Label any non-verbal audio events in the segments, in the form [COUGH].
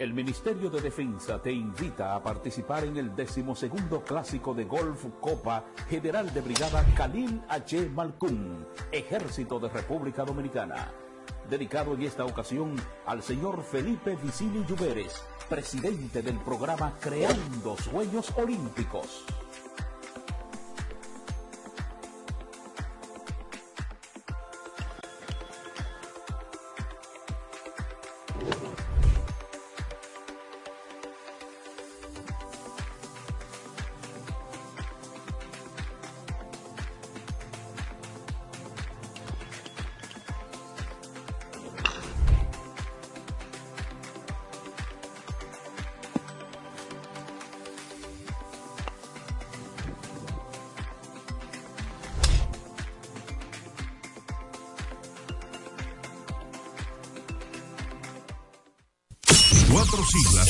El Ministerio de Defensa te invita a participar en el decimosegundo clásico de Golf Copa General de Brigada Khalil H. Malcún, Ejército de República Dominicana. Dedicado en esta ocasión al señor Felipe Vicini Lluveres, presidente del programa Creando Sueños Olímpicos.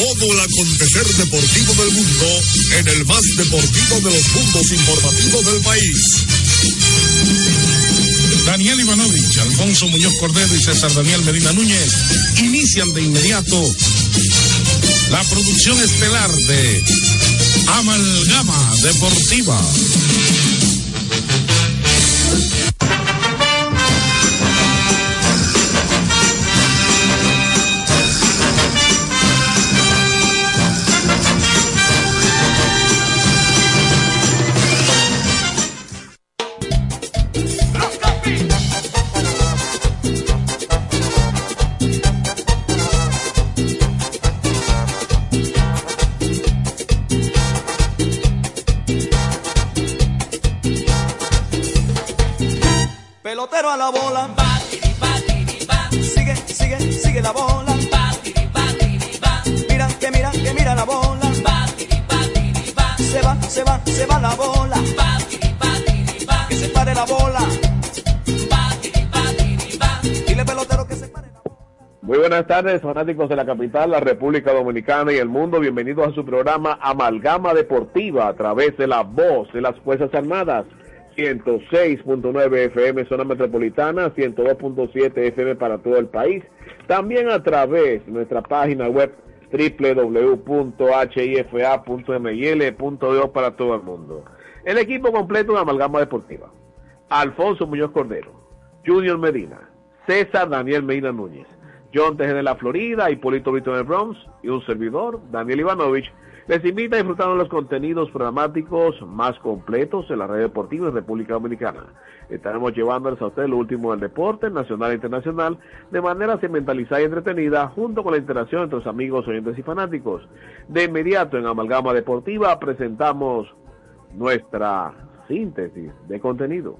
Todo el acontecer deportivo del mundo en el más deportivo de los mundos informativos del país. Daniel Ivanovich, Alfonso Muñoz Cordero y César Daniel Medina Núñez inician de inmediato la producción estelar de Amalgama Deportiva. Buenas tardes, fanáticos de la capital, la República Dominicana y el mundo. Bienvenidos a su programa Amalgama Deportiva a través de la voz de las Fuerzas Armadas. 106.9 FM zona metropolitana, 102.7 FM para todo el país. También a través de nuestra página web www.hifa.mil.do para todo el mundo. El equipo completo de Amalgama Deportiva. Alfonso Muñoz Cordero, Junior Medina, César Daniel Medina Núñez, John Teje de la Florida, Hipólito Víctor de Bronx y un servidor, Daniel Ivanovich, les invita a disfrutar de los contenidos programáticos más completos de la red deportiva de República Dominicana. Estaremos llevándoles a ustedes lo último del deporte nacional e internacional de manera sentimentalizada y entretenida junto con la interacción entre los amigos, oyentes y fanáticos. De inmediato en Amalgama Deportiva presentamos nuestra síntesis de contenido.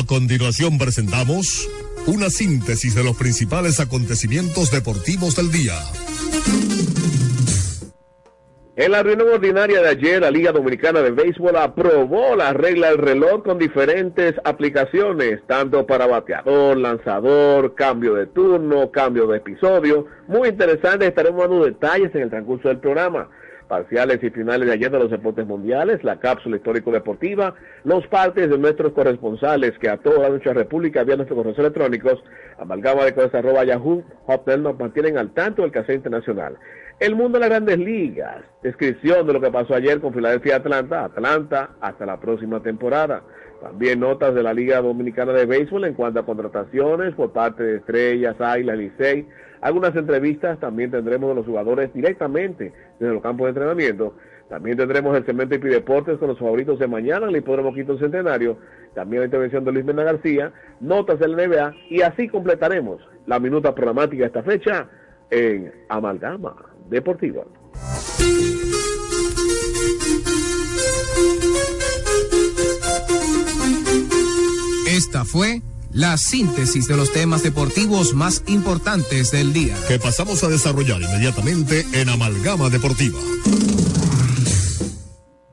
A continuación presentamos una síntesis de los principales acontecimientos deportivos del día. En la reunión ordinaria de ayer, la Liga Dominicana de Béisbol aprobó la regla del reloj con diferentes aplicaciones, tanto para bateador, lanzador, cambio de turno, cambio de episodio. Muy interesante, estaremos dando detalles en el transcurso del programa. Parciales y finales de ayer de los deportes mundiales, la cápsula histórico-deportiva, los partes de nuestros corresponsales que a toda nuestra república vía nuestros correos electrónicos, amalgama de cosas arroba yahoo, hotmail nos mantienen al tanto del caso internacional. El mundo de las grandes ligas, descripción de lo que pasó ayer con Filadelfia Atlanta, Atlanta hasta la próxima temporada. También notas de la Liga Dominicana de Béisbol en cuanto a contrataciones por parte de Estrellas, Águilas, Licey. Algunas entrevistas también tendremos de los jugadores directamente desde los campos de entrenamiento. También tendremos el cemento y Deportes con los favoritos de mañana en el Hipódromo Quinto Centenario. También la intervención de Luis Mena García, notas del NBA y así completaremos la minuta programática de esta fecha en Amalgama Deportiva. Esta fue la síntesis de los temas deportivos más importantes del día. Que pasamos a desarrollar inmediatamente en Amalgama Deportiva.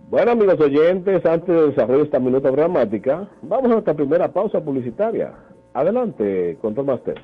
Bueno, amigos oyentes, antes de desarrollar esta minuta dramática, vamos a nuestra primera pausa publicitaria. Adelante, Control Master.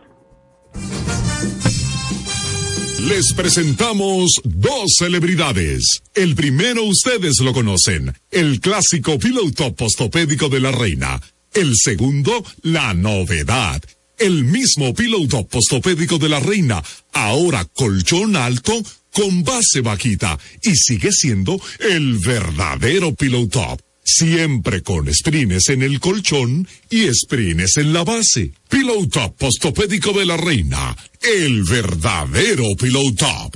Les presentamos dos celebridades. El primero ustedes lo conocen, el clásico piloto postopédico de la reina. El segundo, la novedad. El mismo piloto postopédico de la reina, ahora colchón alto con base vaquita y sigue siendo el verdadero piloto Siempre con sprines en el colchón y sprines en la base. Pillow Top Postopédico de la Reina. El verdadero Pillow Top.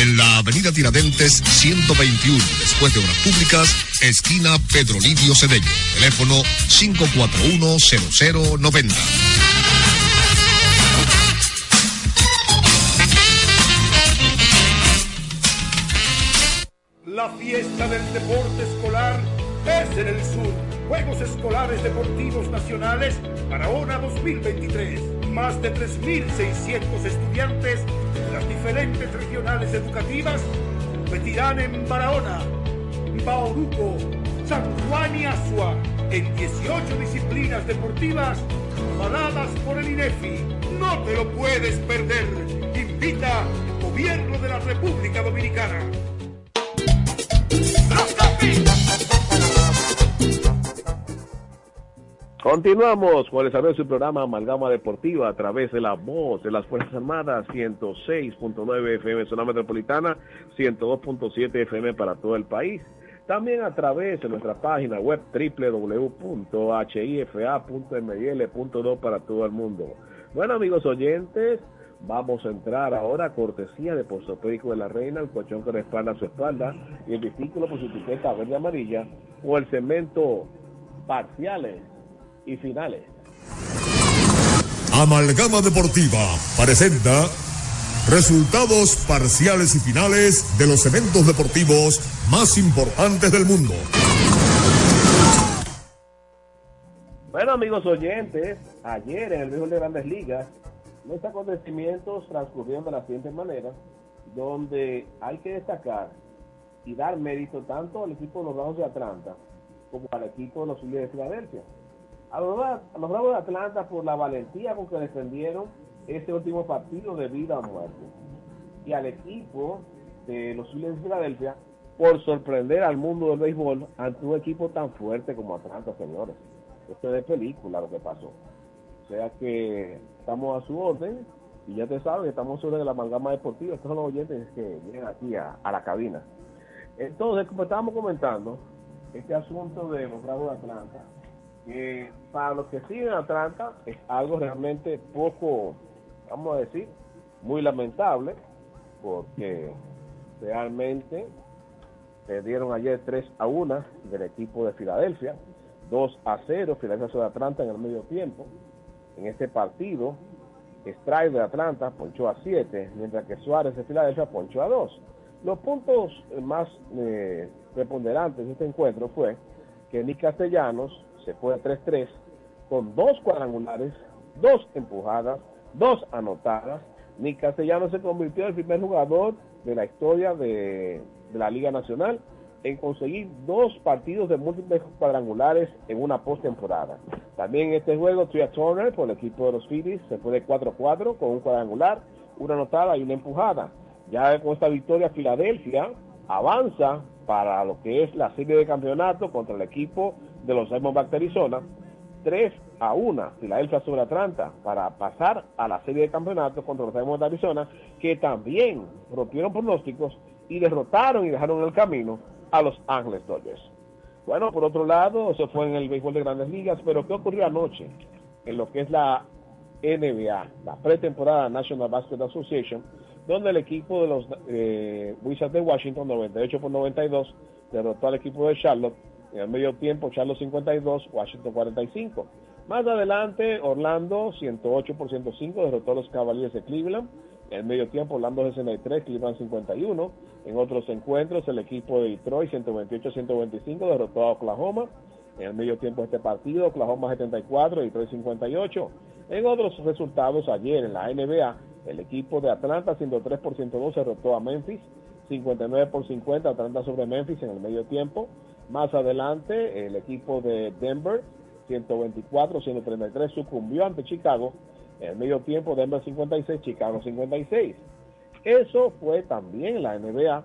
en la avenida Tiradentes 121, después de Obras Públicas, esquina Pedro Livio Cedeño, teléfono 541-0090. La fiesta del deporte escolar es en el sur. Juegos Escolares Deportivos Nacionales Barahona 2023. Más de 3.600 estudiantes las diferentes regionales educativas competirán en Barahona, Bauruco, San Juan y Asua en 18 disciplinas deportivas avaladas por el INEFI. No te lo puedes perder. Invita Gobierno de la República Dominicana. Continuamos con el saber su programa Amalgama Deportiva a través de la voz de las Fuerzas Armadas 106.9 FM zona metropolitana, 102.7 FM para todo el país. También a través de nuestra página web www.hifa.mil.do para todo el mundo. Bueno amigos oyentes, vamos a entrar ahora a cortesía de Postopédico de la Reina, el colchón que respalda su espalda y el discípulo por su etiqueta verde amarilla o el cemento parciales y finales. Amalgama Deportiva presenta resultados parciales y finales de los eventos deportivos más importantes del mundo. Bueno, amigos oyentes, ayer en el béisbol de Grandes Ligas, los acontecimientos transcurrieron de la siguiente manera, donde hay que destacar y dar mérito tanto al equipo de los Bravos de Atlanta como al equipo de los Phillies de Filadelfia a los, Bravos de Atlanta por la valentía con que defendieron ese último partido de vida o muerte. Y al equipo de los Phillies de Filadelfia por sorprender al mundo del béisbol ante un equipo tan fuerte como Atlanta, señores. Esto es de película lo que pasó. O sea que estamos a su orden y ya te saben, estamos sobre la amalgama deportiva. Estos son los oyentes que vienen aquí a, a la cabina. Entonces, como estábamos comentando, este asunto de los Bravos de Atlanta que para los que siguen Atlanta es algo realmente poco, vamos a decir, muy lamentable, porque realmente perdieron ayer 3 a 1 del equipo de Filadelfia, 2 a 0 Filadelfia sobre Atlanta en el medio tiempo. En este partido, Strike de Atlanta ponchó a 7, mientras que Suárez de Filadelfia ponchó a 2. Los puntos más eh, preponderantes de este encuentro fue que Nick Castellanos se fue a 3-3 con dos cuadrangulares, dos empujadas, dos anotadas. Nick Castellano se convirtió en el primer jugador de la historia de, la Liga Nacional en conseguir dos partidos de múltiples cuadrangulares en una postemporada. También en este juego, Tria Turner por el equipo de los Phillies se fue de 4-4 con un cuadrangular, una anotada y una empujada. Ya con esta victoria, Filadelfia avanza para lo que es la serie de campeonato contra el equipo de los Diamondbacks de Arizona, 3 a 1 Filadelfia sobre Atlanta para pasar a la serie de campeonatos contra los Diamondbacks de Arizona, que también rompieron pronósticos y derrotaron y dejaron en el camino a los Ángeles Dodgers. Bueno, por otro lado, eso fue en el béisbol de grandes ligas, pero ¿qué ocurrió anoche en lo que es la NBA, la pretemporada National Basketball Association, donde el equipo de los eh, Wizards de Washington, 98 por 92, derrotó al equipo de Charlotte. En el medio tiempo, Charlotte 52, Washington 45. Más adelante, Orlando 108 por 105 derrotó a los Cavaliers de Cleveland. En el medio tiempo, Orlando 63, Cleveland 51. En otros encuentros, el equipo de Detroit 128-125 derrotó a Oklahoma. En el medio tiempo de este partido, Oklahoma 74, Detroit 58. En otros resultados, ayer en la NBA, el equipo de Atlanta 103 por 102 derrotó a Memphis. 59 por 50 Atlanta sobre Memphis en el medio tiempo. Más adelante, el equipo de Denver 124-133 sucumbió ante Chicago. En el medio tiempo, Denver 56, Chicago 56. Eso fue también la NBA.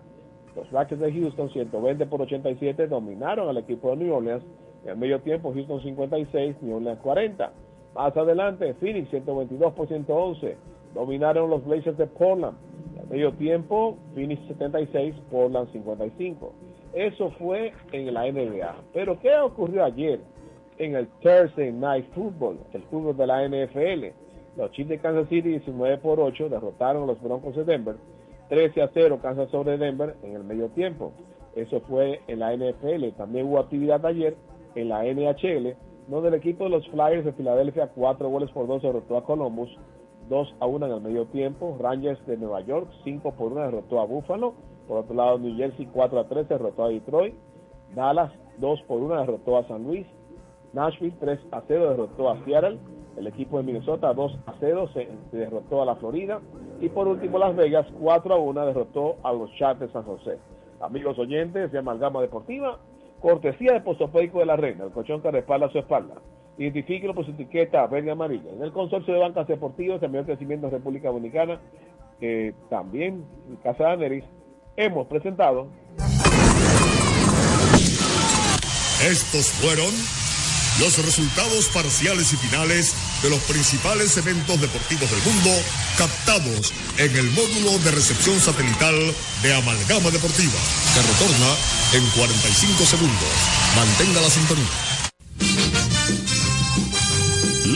Los Rockets de Houston 120 por 87 dominaron al equipo de New Orleans. En el medio tiempo, Houston 56, New Orleans 40. Más adelante, Phoenix 122 por 111. Dominaron los Blazers de Portland. En medio tiempo, Phoenix 76, Portland 55. Eso fue en la NBA. Pero ¿qué ocurrió ayer en el Thursday Night Football, el fútbol de la NFL? Los Chiefs de Kansas City 19 por 8 derrotaron a los Broncos de Denver. 13 a 0 Kansas sobre Denver en el medio tiempo. Eso fue en la NFL. También hubo actividad ayer en la NHL, donde el equipo de los Flyers de Filadelfia, 4 goles por 2 derrotó a Columbus, 2 a 1 en el medio tiempo. Rangers de Nueva York, 5 por 1 derrotó a Buffalo. Por otro lado, New Jersey 4 a 3 derrotó a Detroit. Dallas 2 por 1 derrotó a San Luis. Nashville 3 a 0 derrotó a Seattle. El equipo de Minnesota 2 a 0 se, se, derrotó a la Florida. Y por último, Las Vegas 4 a 1 derrotó a los Sharks de San José. Amigos oyentes de Amalgama Deportiva, cortesía de Postopédico de la Reina, el colchón que respalda su espalda. Identifíquelo por su etiqueta verde amarilla. En el consorcio de bancas deportivas, el mayor crecimiento de República Dominicana, eh, también Casa de Aneris, hemos presentado. Estos fueron los resultados parciales y finales de los principales eventos deportivos del mundo captados en el módulo de recepción satelital de Amalgama Deportiva, que retorna en 45 segundos. Mantenga la sintonía.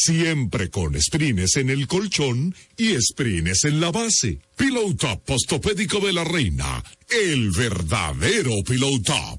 Siempre con sprines en el colchón y sprines en la base. Piloto postopédico de la reina, el verdadero piloto.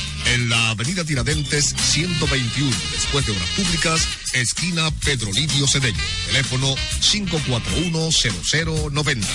en la avenida Tiradentes 121, después de Obras Públicas, esquina Pedro Livio Cedeño. Teléfono 541-0090.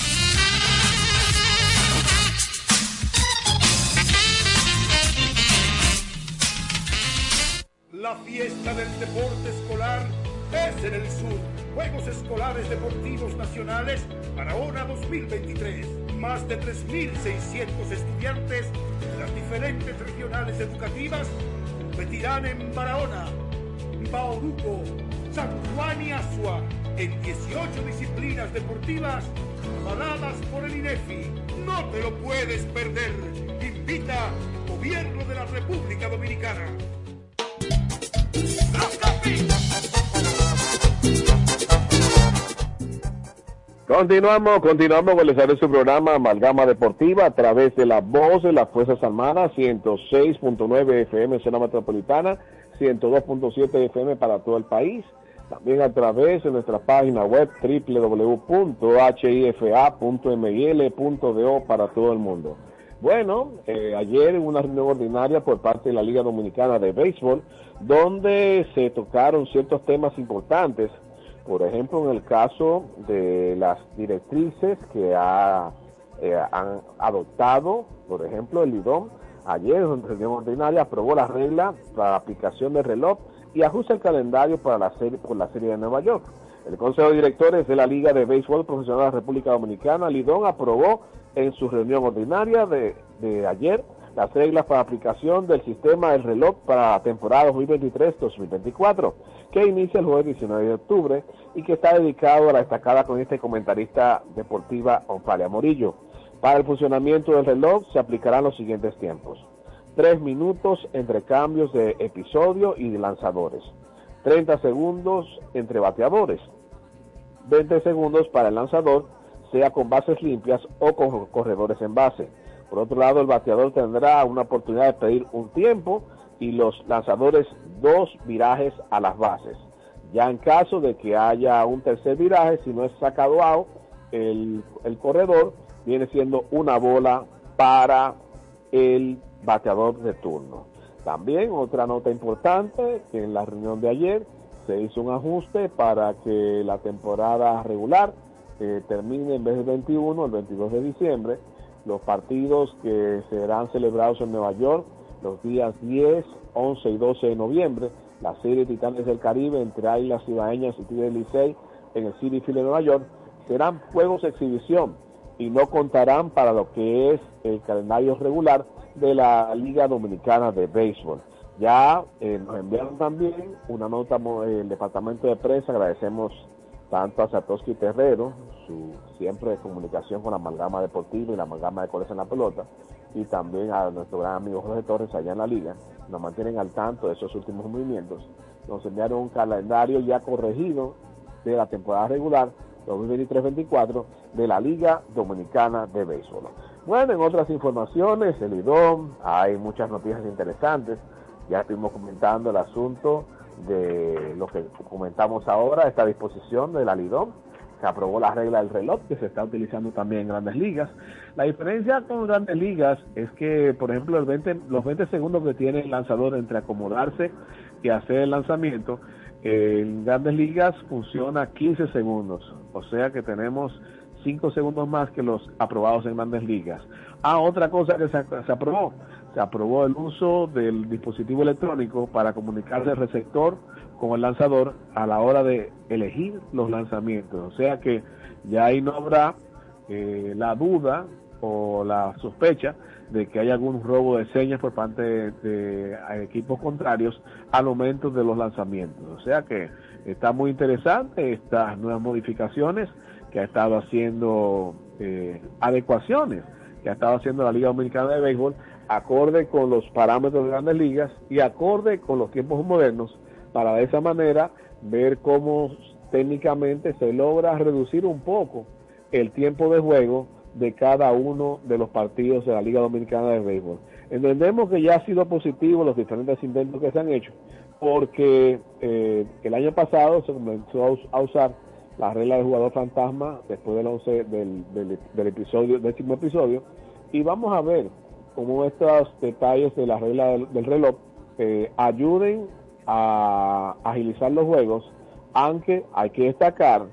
La fiesta del deporte escolar es en el sur. Juegos Escolares Deportivos Nacionales Barahona 2023. Más de 3.600 estudiantes de las diferentes regionales educativas competirán en Barahona, Bauruco, San Juan y Asua en 18 disciplinas deportivas avaladas por el INEFI. No te lo puedes perder. Invita Gobierno de la República Dominicana. Continuamos, continuamos con el de su programa Amalgama Deportiva a través de la voz de las Fuerzas Armadas, 106.9 FM, zona metropolitana, 102.7 FM para todo el país. También a través de nuestra página web www.hifa.mil.do para todo el mundo. Bueno, eh, ayer hubo una reunión ordinaria por parte de la Liga Dominicana de Béisbol, donde se tocaron ciertos temas importantes. Por ejemplo, en el caso de las directrices que ha, eh, han adoptado, por ejemplo, el IDOM, ayer en reunión ordinaria aprobó la regla para aplicación del reloj y ajusta el calendario para la serie, por la serie de Nueva York. El Consejo de Directores de la Liga de Béisbol Profesional de la República Dominicana, Lidón, aprobó en su reunión ordinaria de, ayer las reglas para aplicación del sistema del reloj para la temporada 2023-2024, que inicia el jueves 19 de octubre y que está dedicado a la destacada con este comentarista deportiva Onfalia Morillo. Para el funcionamiento del reloj se aplicarán los siguientes tiempos. Tres minutos entre cambios de episodio y de lanzadores. 30 segundos entre bateadores. 20 segundos para el lanzador, sea con bases limpias o con corredores en base. Por otro lado, el bateador tendrá una oportunidad de pedir un tiempo y los lanzadores dos virajes a las bases. Ya en caso de que haya un tercer viraje, si no es sacado out, el, el corredor viene siendo una bola para el bateador de turno. También otra nota importante, que en la reunión de ayer se hizo un ajuste para que la temporada regular eh, termine en vez del 21, el 22 de diciembre. Los partidos que serán celebrados en Nueva York los días 10, 11 y 12 de noviembre, la serie Titanes del Caribe entre Águilas Ibaeñas y Tigres Licey en el City Field de Nueva York, serán juegos de exhibición y no contarán para lo que es el calendario regular de la Liga Dominicana de Béisbol. Ya eh, nos enviaron también una nota el departamento de prensa, agradecemos tanto a Satoshi Terrero, su siempre comunicación con la amalgama deportiva y la amalgama de colores en la pelota, y también a nuestro gran amigo Jorge Torres allá en la liga, nos mantienen al tanto de esos últimos movimientos. Nos enviaron un calendario ya corregido de la temporada regular 2023-24 de la Liga Dominicana de Béisbol. Bueno, en otras informaciones, el IDOM, hay muchas noticias interesantes. Ya estuvimos comentando el asunto de lo que comentamos ahora, esta disposición de la LIDOM. Se aprobó la regla del reloj que se está utilizando también en grandes ligas. La diferencia con grandes ligas es que, por ejemplo, el 20, los 20 segundos que tiene el lanzador entre acomodarse y hacer el lanzamiento, en grandes ligas funciona 15 segundos. O sea que tenemos 5 segundos más que los aprobados en grandes ligas. Ah, otra cosa que se, aprobó, se aprobó el uso del dispositivo electrónico para comunicarse el receptor con el lanzador a la hora de elegir los lanzamientos. O sea que ya ahí no habrá eh, la duda o la sospecha de que hay algún robo de señas por parte de, equipos contrarios al momento de los lanzamientos. O sea que está muy interesante estas nuevas modificaciones que ha estado haciendo eh, adecuaciones que ha estado haciendo la Liga Dominicana de Béisbol acorde con los parámetros de grandes ligas y acorde con los tiempos modernos para de esa manera ver cómo técnicamente se logra reducir un poco el tiempo de juego de cada uno de los partidos de la Liga Dominicana de Béisbol. Entendemos que ya ha sido positivo los diferentes intentos que se han hecho, porque eh, el año pasado se comenzó a usar la regla del jugador fantasma después del 11 del, del, episodio, décimo episodio, y vamos a ver cómo estos detalles de la regla del, reloj ayuden a agilizar los juegos, aunque hay que destacar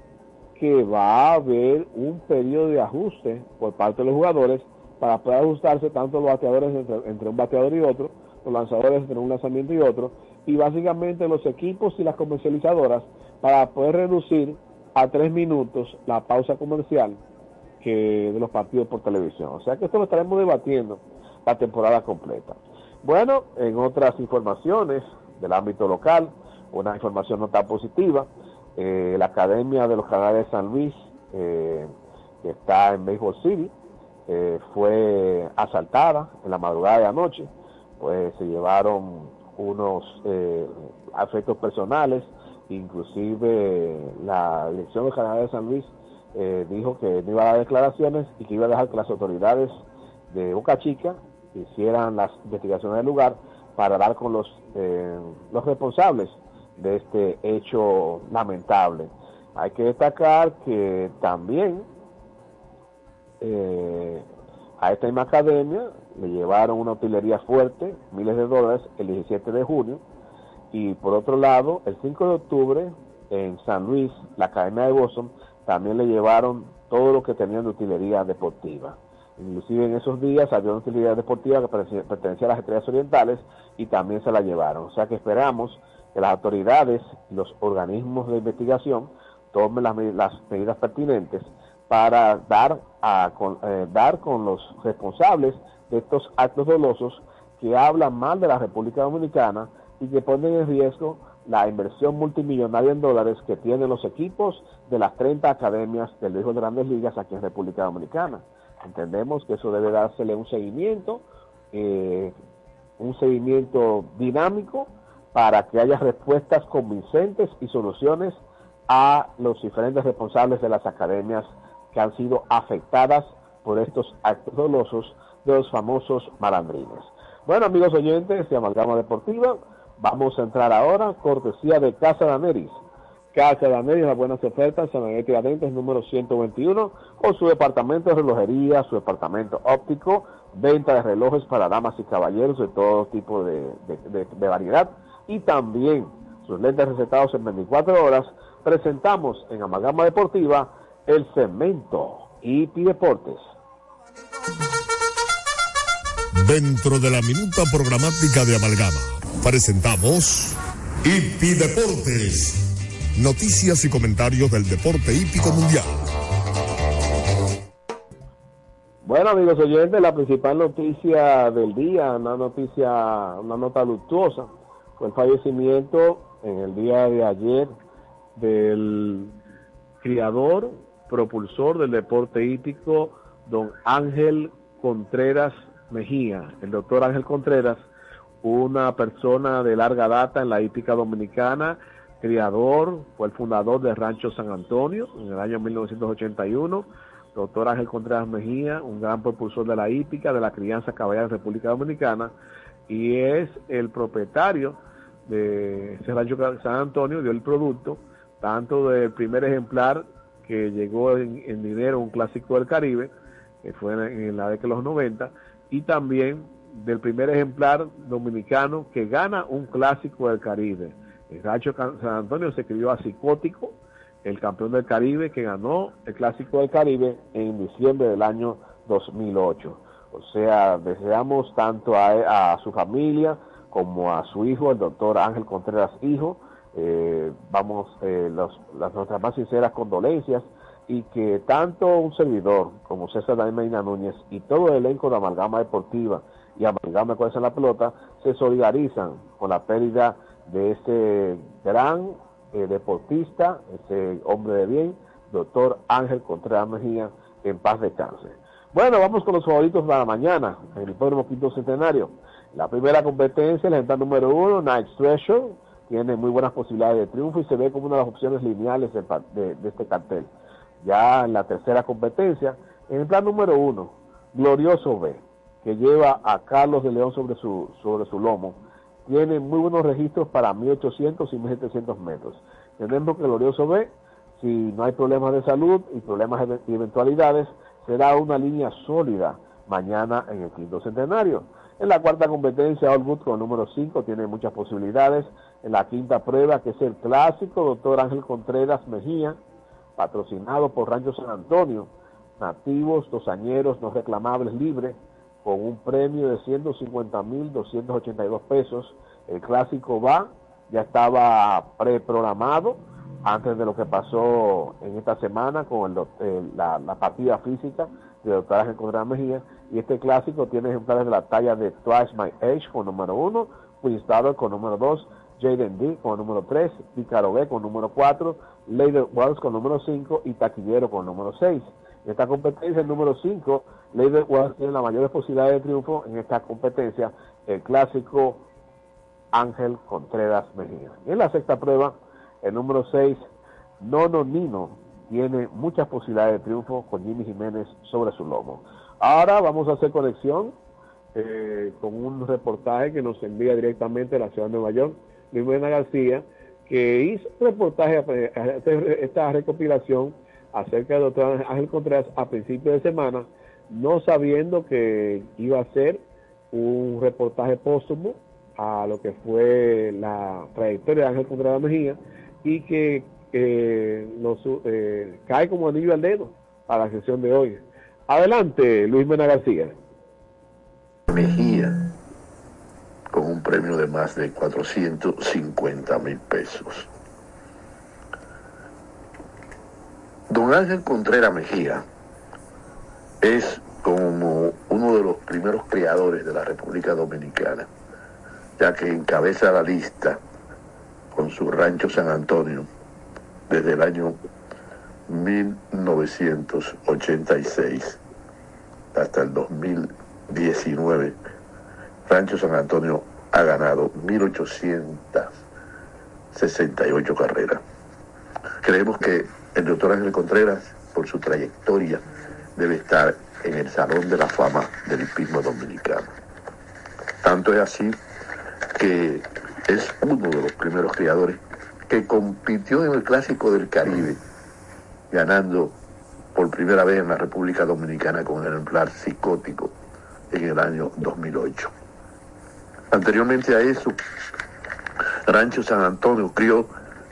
que va a haber un periodo de ajuste por parte de los jugadores para poder ajustarse tanto los bateadores entre, entre, un bateador y otro, los lanzadores entre un lanzamiento y otro, y básicamente los equipos y las comercializadoras para poder reducir a tres minutos la pausa comercial que de los partidos por televisión. O sea que esto lo estaremos debatiendo la temporada completa. Bueno, en otras informaciones del ámbito local, una información no tan positiva, eh, la Academia de los Canales de San Luis, eh, que está en Baseball City, eh, fue asaltada en la madrugada de anoche, pues se llevaron unos afectos personales, inclusive la Dirección del Canal de San Luis dijo que no iba a dar declaraciones y que iba a dejar que las autoridades de Boca Chica hicieran las investigaciones del lugar para dar con los, eh, los responsables de este hecho lamentable. Hay que destacar que también eh, a esta misma academia le llevaron una utilería fuerte, miles de dólares, el 17 de junio, y por otro lado, el 5 de octubre, en San Luis, la academia de Boston, también le llevaron todo lo que tenían de utilería deportiva. Inclusive en esos días había una utilería deportiva que pertenecía a las estrellas orientales y también se la llevaron. O sea que esperamos que las autoridades y los organismos de investigación tomen las, medidas pertinentes para dar, a, con, eh, dar con los responsables de estos actos dolosos que hablan mal de la República Dominicana y que ponen en riesgo la inversión multimillonaria en dólares que tienen los equipos de las 30 academias del Hijo de Grandes Ligas aquí en República Dominicana. Entendemos que eso debe dársele un seguimiento, eh, un seguimiento dinámico para que haya respuestas convincentes y soluciones a los diferentes responsables de las academias que han sido afectadas por estos actos dolosos de los famosos malandrines. Bueno, amigos oyentes de Amalgama Deportiva, vamos a entrar ahora, cortesía de Casa de Ameris. Casa de Ameris, las buenas ofertas, San Miguel Tiradentes, número 121, con su departamento de relojería, su departamento óptico, venta de relojes para damas y caballeros de todo tipo de, de variedad, y también sus lentes recetados en 24 horas, presentamos en Amalgama Deportiva el cemento y Deportes. Dentro de la minuta programática de Amalgama, presentamos Hipi Deportes. Noticias y comentarios del deporte hípico mundial. Bueno, amigos oyentes, la principal noticia del día, una noticia, una nota luctuosa, fue el fallecimiento en el día de ayer del criador, propulsor del deporte hípico, don Ángel Contreras Mejía. El doctor Ángel Contreras, una persona de larga data en la hípica dominicana, criador, fue el fundador del Rancho San Antonio en el año 1981. Doctor Ángel Contreras Mejía, un gran propulsor de la hípica, de la crianza caballera en República Dominicana, y es el propietario de ese Rancho San Antonio, dio el producto tanto del primer ejemplar que llegó en, dinero, un clásico del Caribe, que fue en, la década de los 90, y también del primer ejemplar dominicano que gana un clásico del Caribe. El Rancho San Antonio se escribió a Psicótico, el campeón del Caribe que ganó el clásico del Caribe en diciembre del año 2008. O sea, deseamos tanto a, su familia como a su hijo, el doctor Ángel Contreras Hijo, eh, vamos, eh, las nuestras más sinceras condolencias y que tanto un servidor como César Daniel Medina Núñez y todo el elenco de Amalgama Deportiva y Amalgama de en la Pelota se solidarizan con la pérdida de ese gran eh, deportista, ese hombre de bien, doctor Ángel Contreras Mejía, en paz descanse. Bueno, vamos con los favoritos para mañana, en el próximo quinto centenario. La primera competencia, la entrada número uno, Night Treasure, tiene muy buenas posibilidades de triunfo y se ve como una de las opciones lineales de, este cartel. Ya en la tercera competencia, en el plan número uno, Glorioso B, que lleva a Carlos de León sobre su, sobre su lomo, tiene muy buenos registros para 1800 y 1700 metros. Tenemos que Glorioso B, si no hay problemas de salud y problemas y eventualidades, será una línea sólida mañana en el quinto centenario. En la cuarta competencia, All con el número 5 tiene muchas posibilidades en la quinta prueba, que es el clásico doctor Ángel Contreras Mejía, patrocinado por Rancho San Antonio, nativos, dosañeros, no reclamables, libres, con un premio de 150.282 pesos. El clásico va, ya estaba preprogramado antes de lo que pasó en esta semana con la, partida física de doctor Ángel Contreras Mejía. Y este clásico tiene ejemplares de la talla de Twice My Age con número uno, Queen con número dos, Jaden D con número 3, Picaro B con número 4, Leider Wells con número 5 y Taquillero con número 6. En esta competencia, el número 5, Leider Wells tiene la mayor posibilidad de triunfo en esta competencia, el clásico Ángel Contreras Mejía. Y en la sexta prueba, el número 6, Nono Nino, tiene muchas posibilidades de triunfo con Jimmy Jiménez sobre su lomo. Ahora vamos a hacer conexión eh, con un reportaje que nos envía directamente a la ciudad de Nueva York, Luis García, que hizo reportaje, eh, esta recopilación acerca del doctor Ángel Contreras a principios de semana, no sabiendo que iba a ser un reportaje póstumo a lo que fue la trayectoria de Ángel Contreras Mejía y que nos, eh, cae como anillo al dedo a la sesión de hoy. Adelante, Luis Mena García. Mejía, con un premio de más de 450 mil pesos. Don Ángel Contreras Mejía es como uno de los primeros creadores de la República Dominicana, ya que encabeza la lista con su rancho San Antonio desde el año 1986 hasta el 2019. Rancho San Antonio ha ganado 1.868 carreras. Creemos que el doctor Ángel Contreras, por su trayectoria, debe estar en el Salón de la Fama del Hipismo Dominicano. Tanto es así que es uno de los primeros criadores que compitió en el Clásico del Caribe, ganando por primera vez en la República Dominicana con el ejemplar psicótico en el año 2008. Anteriormente a eso, Rancho San Antonio crió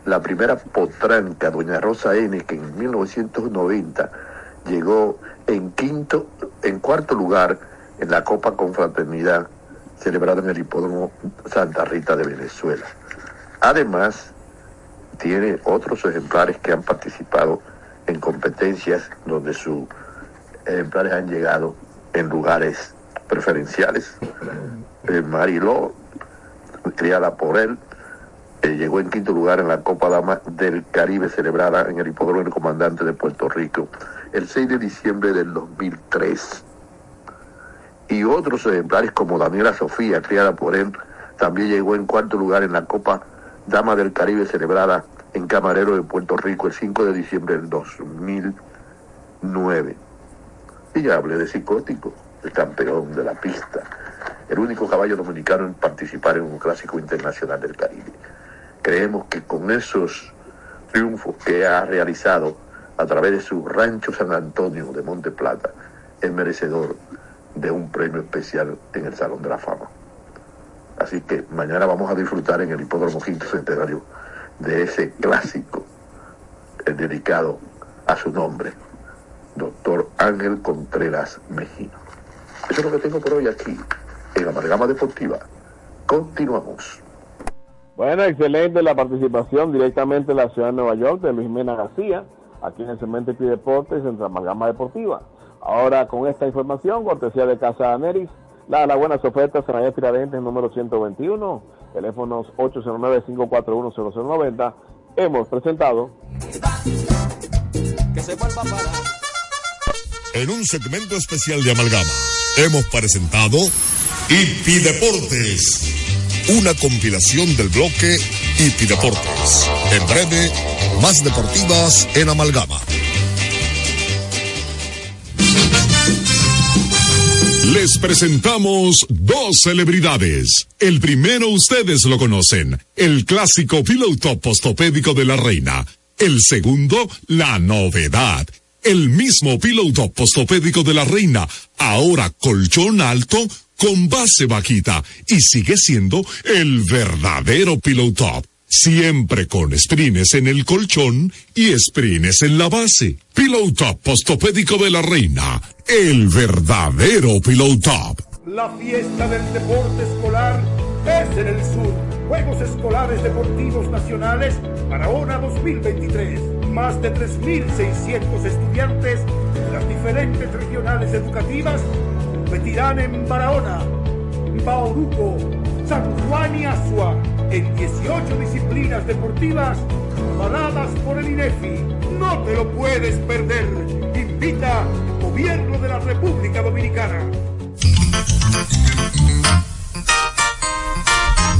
la primera potranca, Doña Rosa N, que en 1990 llegó en quinto, en cuarto lugar en la Copa Confraternidad celebrada en el Hipódromo Santa Rita de Venezuela. Además, tiene otros ejemplares que han participado en competencias donde sus ejemplares han llegado en lugares preferenciales. Eh, Mariló, criada por él, eh, llegó en quinto lugar en la Copa Dama del Caribe celebrada en el Hipódromo Comandante de Puerto Rico el 6 de diciembre del 2003. Y otros ejemplares como Daniela Sofía, criada por él, también llegó en cuarto lugar en la Copa Dama del Caribe celebrada en Camarero de Puerto Rico el 5 de diciembre del 2009. Y ya hablé de Psicótico, el campeón de la pista, el único caballo dominicano en participar en un clásico internacional del Caribe. Creemos que con esos triunfos que ha realizado a través de su rancho San Antonio de Monte Plata, es merecedor de un premio especial en el Salón de la Fama. Así que mañana vamos a disfrutar en el Hipódromo Quinto Centenario de ese clásico el dedicado a su nombre, doctor Ángel Contreras Mejino. Eso es lo que tengo por hoy aquí, en Amalgama Deportiva. Continuamos. Bueno, excelente la participación directamente en la ciudad de Nueva York de Luis Mena García, aquí en el Cemento y Deportes, en Amalgama Deportiva. Ahora con esta información, cortesía de Casa Neris, la, las buenas ofertas en la Tiradentes número 121, teléfonos 809-541-0090. Hemos presentado. En un segmento especial de Amalgama, hemos presentado Hipi Deportes, una compilación del bloque Hipi Deportes. En breve, más deportivas en Amalgama. Les presentamos dos celebridades. El primero ustedes lo conocen, el clásico piloto postopédico de la reina. El segundo, la novedad. El mismo piloto postopédico de la reina, ahora colchón alto con base bajita y sigue siendo el verdadero piloto Siempre con sprines en el colchón y sprines en la base. Pillow Top Postopédico de la Reina. El verdadero Pillow Top. La fiesta del deporte escolar es en el sur. Juegos Escolares Deportivos Nacionales Barahona 2023. Más de 3.600 estudiantes de las diferentes regionales educativas competirán en Barahona, Bauruco, San Juan y Asua en 18 disciplinas deportivas avaladas por el INEFI. No te lo puedes perder. Invita Gobierno de la República Dominicana.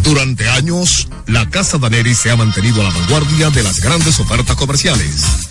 Durante años, la Casa Daneri se ha mantenido a la vanguardia de las grandes ofertas comerciales.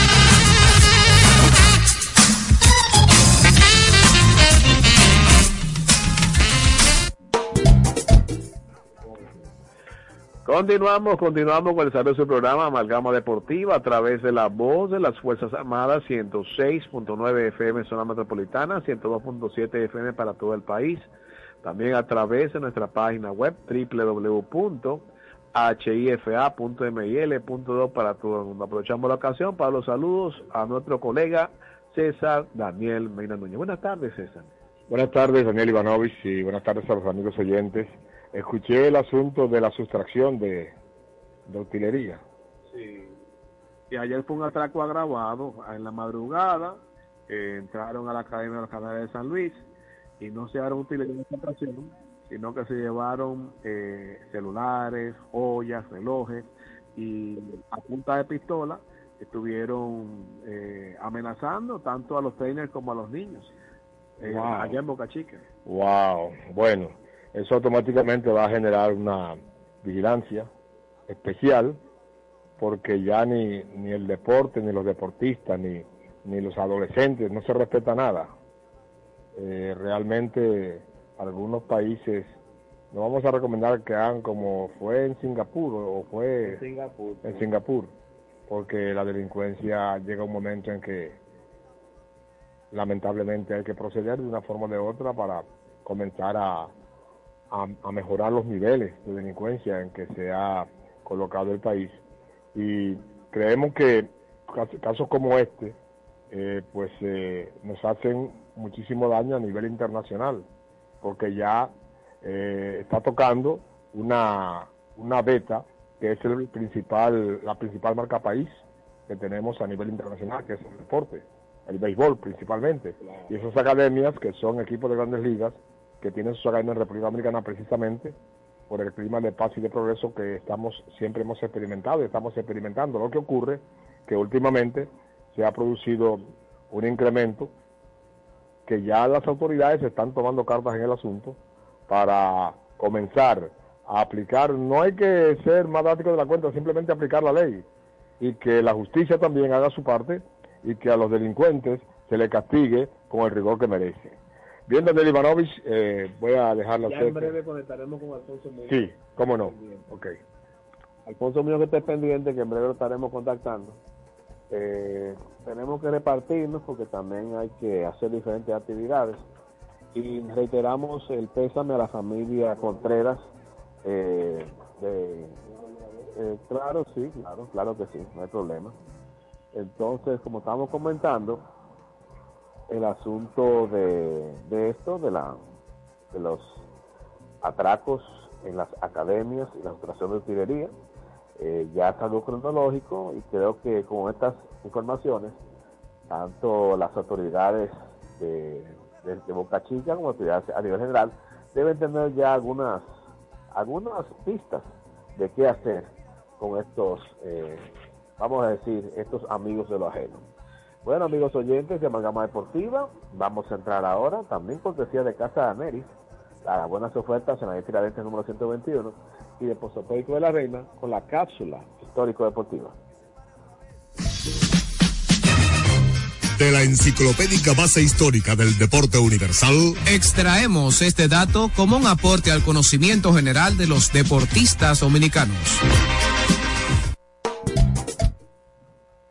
Continuamos, continuamos con el desarrollo de su programa Amalgama Deportiva a través de la voz de las Fuerzas Armadas 106.9 FM zona metropolitana, 102.7 FM para todo el país. También a través de nuestra página web www.hifa.mil.do para todo el mundo. Aprovechamos la ocasión para los saludos a nuestro colega César Daniel Meina Núñez. Buenas tardes, César. Buenas tardes, Daniel Ivanovich, y buenas tardes a los amigos oyentes. Escuché el asunto de la sustracción de, de utilería. Sí. Y ayer fue un atraco agravado en la madrugada. eh, entraron a la Academia de los Canales de San Luis y no se llevaron utilería de sustracción, sino que se llevaron eh, celulares, joyas, relojes y a punta de pistola estuvieron eh, amenazando tanto a los trainers como a los niños eh, Wow. allá en Boca Chica. Wow, bueno, eso automáticamente va a generar una vigilancia especial porque ya ni, ni el deporte, ni los deportistas, ni, ni los adolescentes, no se respeta nada. Eh, realmente algunos países, no vamos a recomendar que hagan como fue en Singapur o fue Singapur. en Singapur, porque la delincuencia llega un momento en que lamentablemente hay que proceder de una forma o de otra para comenzar a, a, a mejorar los niveles de delincuencia en que se ha colocado el país. Y creemos que cas- casos como este, eh, pues eh, nos hacen muchísimo daño a nivel internacional, porque ya eh, está tocando una, una beta que es el principal, la principal marca país que tenemos a nivel internacional, que es el deporte, el béisbol principalmente. Y esas academias, que son equipos de grandes ligas, que tienen sus academias en República Dominicana precisamente por el clima de paz y de progreso que estamos siempre hemos experimentado y estamos experimentando. Lo que ocurre que últimamente se ha producido un incremento que ya las autoridades están tomando cartas en el asunto para comenzar a aplicar, no hay que ser más drástico de la cuenta, simplemente aplicar la ley y que la justicia también haga su parte y que a los delincuentes se le castigue con el rigor que merece. Bien, Daniel Ivanovich, eh, voy a dejarla Ya en breve conectaremos con Alfonso Muñoz. Sí, cómo no. Ok. Alfonso Muñoz que esté pendiente, que en breve lo estaremos contactando. Eh, tenemos que repartirnos porque también hay que hacer diferentes actividades. Y reiteramos el pésame a la familia Contreras. eh, de- eh, claro, sí, claro, claro que sí, no hay problema. Entonces, como estamos comentando, el asunto de, de esto, de, la, de los atracos en las academias y la sustracción de utilería, eh, ya es algo cronológico y creo que con estas informaciones, tanto las autoridades de, de- de Boca Chica como autoridades a nivel general deben tener ya algunas, algunas pistas de qué hacer con estos, eh, vamos a decir, estos amigos de lo ajeno. Bueno, amigos oyentes de Amalgama Deportiva, vamos a entrar ahora, también cortesía de Casa de Ameris, las buenas ofertas en la Tiradentes número 121 y de Postopédico de la Reina con la cápsula histórico-deportiva. De la enciclopédica base histórica del deporte universal, Extraemos este dato como un aporte al conocimiento general de los deportistas dominicanos.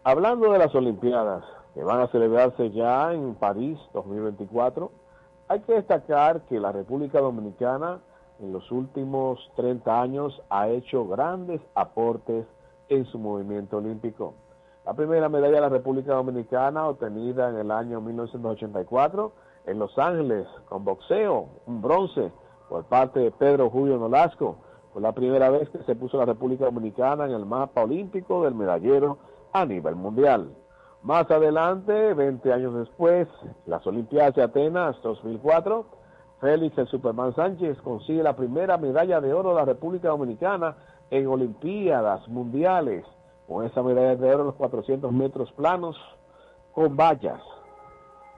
Hablando de las Olimpiadas que van a celebrarse ya en París 2024, hay que destacar que la República Dominicana en los últimos 30 años ha hecho grandes aportes en su movimiento olímpico. La primera medalla de la República Dominicana obtenida en el año 1984 en Los Ángeles con boxeo, un bronce por parte de Pedro Julio Nolasco. Fue la primera vez que se puso la República Dominicana en el mapa olímpico del medallero a nivel mundial. Más adelante, 20 años después, las Olimpiadas de Atenas 2004, Félix el Superman Sánchez consigue la primera medalla de oro de la República Dominicana en Olimpiadas Mundiales, con esa medalla de oro en los 400 metros planos con vallas.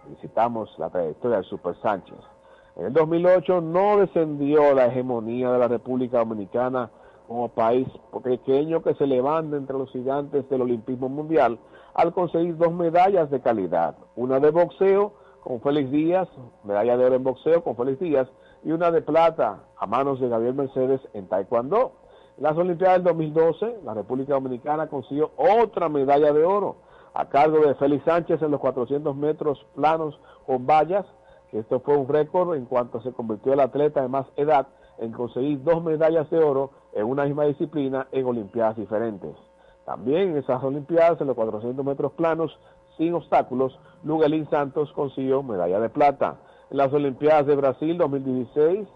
Visitamos la trayectoria del Super Sánchez. En el 2008 no descendió la hegemonía de la República Dominicana como país pequeño que se levanta entre los gigantes del olimpismo mundial al conseguir dos medallas de calidad, una de boxeo con Félix Díaz, medalla de oro en boxeo con Félix Díaz, y una de plata a manos de Gabriel Mercedes en Taekwondo. En las Olimpiadas del 2012, la República Dominicana consiguió otra medalla de oro a cargo de Félix Sánchez en los 400 metros planos con vallas, que esto fue un récord en cuanto se convirtió el atleta de más edad en conseguir dos medallas de oro en una misma disciplina en Olimpiadas diferentes. También en esas Olimpiadas, en los 400 metros planos, sin obstáculos, Luguelín Santos consiguió medalla de plata. En las Olimpiadas de Brasil 2016,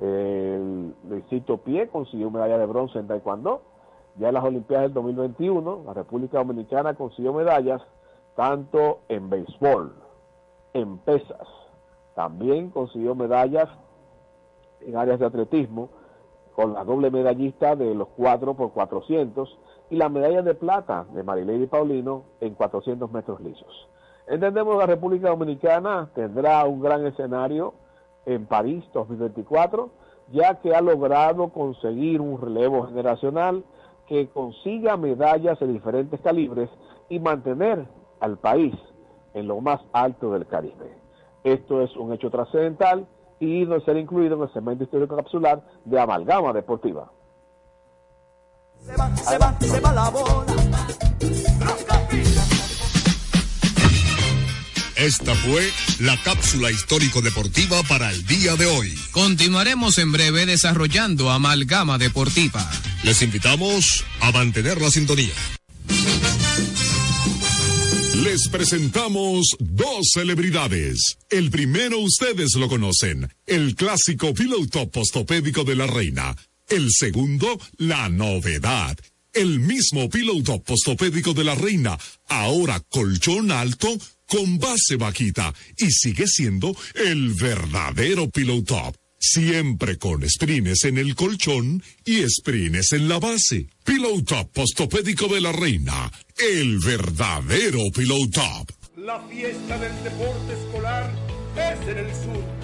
el Luisito Pie consiguió medalla de bronce en Taekwondo. Ya en las Olimpiadas del 2021, la República Dominicana consiguió medallas tanto en béisbol, en pesas, también consiguió medallas en áreas de atletismo, con la doble medallista de los 4 por 400 y la medalla de plata de Marilady Paulino en 400 metros lisos. Entendemos que la República Dominicana tendrá un gran escenario en París 2024, ya que ha logrado conseguir un relevo generacional que consiga medallas de diferentes calibres y mantener al país en lo más alto del Caribe. Esto es un hecho trascendental y no ser incluido en el segmento histórico capsular de Amalgama Deportiva. Se va, se va, se va la bola. Esta fue la cápsula histórico deportiva para el día de hoy. Continuaremos en breve desarrollando Amalgama Deportiva. Les invitamos a mantener la sintonía. Les presentamos dos celebridades. El primero ustedes lo conocen, el clásico piloto postopédico de la reina. El segundo, la novedad. El mismo piloto postopédico de la reina, ahora colchón alto con base vaquita y sigue siendo el verdadero pillow top. Siempre con sprines en el colchón y sprines en la base. Pillow top postopédico de la reina. El verdadero pillow top. La fiesta del deporte escolar es en el sur.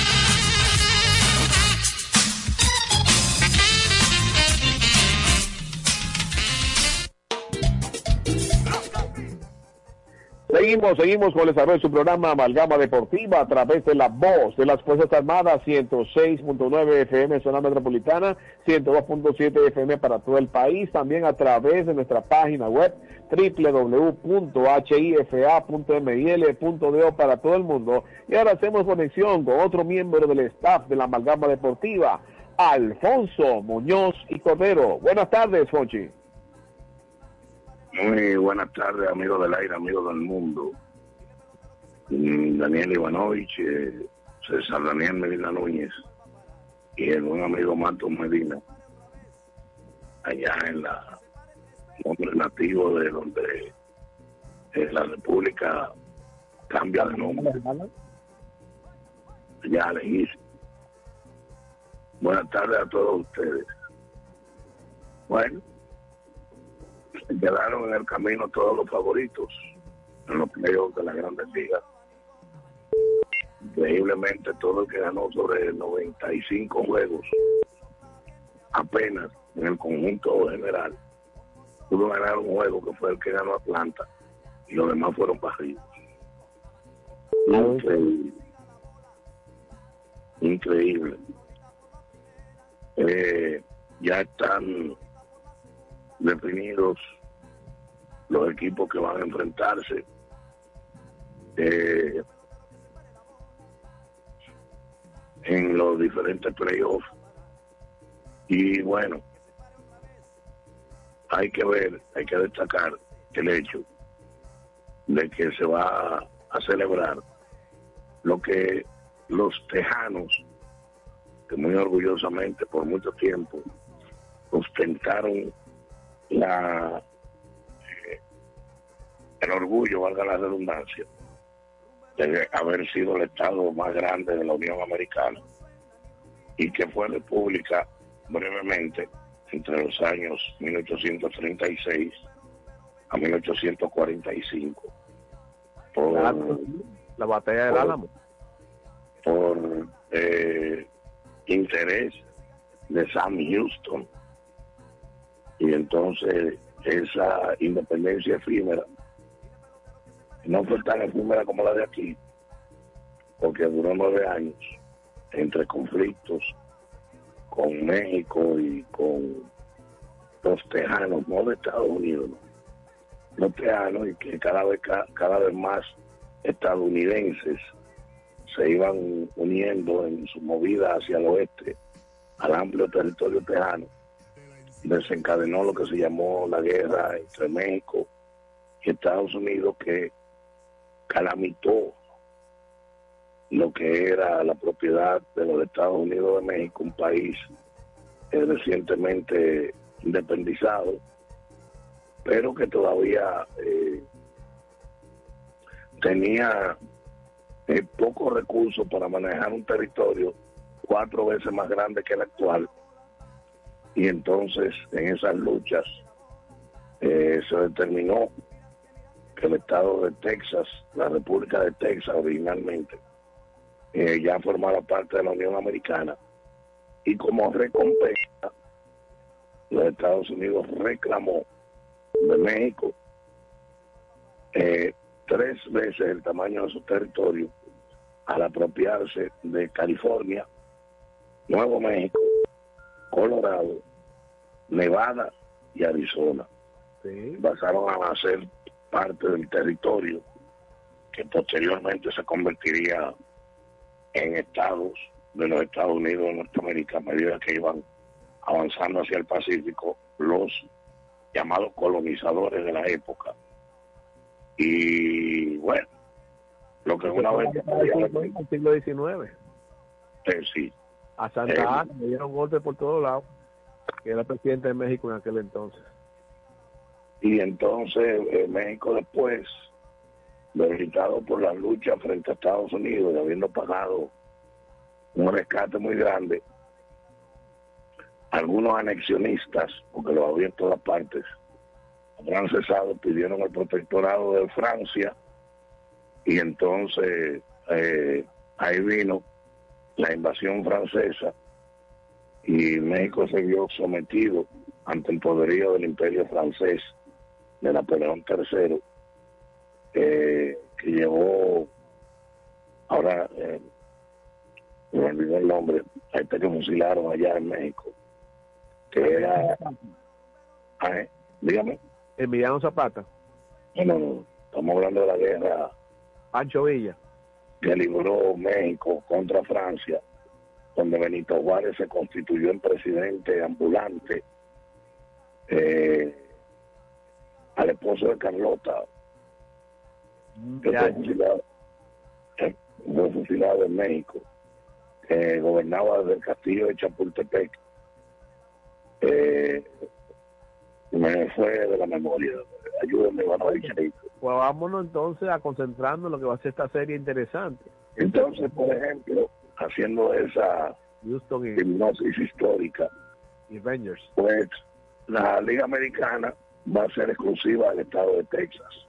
Seguimos, seguimos con el desarrollo de su programa Amalgama Deportiva a través de la voz de las Fuerzas Armadas 106.9 FM zona metropolitana, 102.7 FM para todo el país, también a través de nuestra página web www.hifa.mil.do para todo el mundo. Y ahora hacemos conexión con otro miembro del staff de la Amalgama Deportiva, Alfonso Muñoz y Cordero. Buenas tardes, Fonchi. Muy buenas tardes, amigos del aire, amigos del mundo. Mm, Daniel Ivanovich, eh, César Daniel Medina Núñez y el buen amigo Mato Medina, allá en la nombre nativo de donde eh, la República cambia de nombre. Allá lejísimo. Buenas tardes a todos ustedes. Bueno, se quedaron en el camino todos los favoritos en los playoffs de la Grandes Ligas. increíblemente todo el que ganó sobre 95 juegos apenas en el conjunto general pudo ganar un juego que fue el que ganó Atlanta y los demás fueron barridos. Increíble. Increíble. Eh, ya están definidos los equipos que van a enfrentarse. Eh, en los diferentes playoffs. Y bueno, hay que ver, hay que destacar el hecho de que se va a celebrar lo que los tejanos, que muy orgullosamente por mucho tiempo ostentaron la eh, el orgullo, valga la redundancia, de haber sido el estado más grande de la Unión Americana y que fue república brevemente entre los años 1836 a 1845 por la batalla del Álamo. por eh, interés de Sam Houston y entonces esa independencia efímera no fue tan efímera como la de aquí porque duró nueve años entre conflictos con México y con los tejanos, no de Estados Unidos, los tejanos y que cada vez, cada vez más estadounidenses se iban uniendo en su movida hacia el oeste al amplio territorio tejano, desencadenó lo que se llamó la guerra entre México y Estados Unidos que calamitó lo que era la propiedad de los Estados Unidos de México, un país eh, recientemente independizado, pero que todavía eh, tenía eh, pocos recursos para manejar un territorio cuatro veces más grande que el actual. Y entonces en esas luchas se determinó que el estado de Texas, la República de Texas originalmente, eh, ya formaba parte de la Unión Americana y como recompensa los Estados Unidos reclamó de México eh, tres veces el tamaño de su territorio al apropiarse de California, Nuevo México, Colorado, Nevada y Arizona. Pasaron a ser parte del territorio que posteriormente se convertiría en estados de los Estados Unidos de Norteamérica a medida que iban avanzando hacia el Pacífico los llamados colonizadores de la época. Y bueno, lo que una vez... En el siglo XIX. Eh, sí. A Santa eh, Ana le dieron golpes por todos lados, que era presidente de México en aquel entonces. Y entonces eh, México después debilitado por la lucha frente a Estados Unidos y habiendo pagado un rescate muy grande, algunos anexionistas, porque lo había en todas partes, francesados pidieron el protectorado de Francia y entonces eh, ahí vino la invasión francesa y México se vio sometido ante el poderío del imperio francés de Napoleón III que llevó, ahora eh, me olvidé el nombre, a este que fusilaron allá en México, que era, ah, dígame. Emiliano Zapata. No, no, no, estamos hablando de la guerra. Pancho Villa. Que libró México contra Francia, donde Benito Juárez se constituyó en presidente ambulante. Eh, al esposo de Carlota, que fue fusilado, fue fusilado en México, que gobernaba desde el castillo de Chapultepec. Eh, me fue de la memoria. Ayúdenme, van a Pues vámonos entonces a concentrarnos en lo que va a ser esta serie interesante. Entonces, por ejemplo, haciendo esa hipnosis histórica, Avengers. pues la Liga Americana va a ser exclusiva del estado de Texas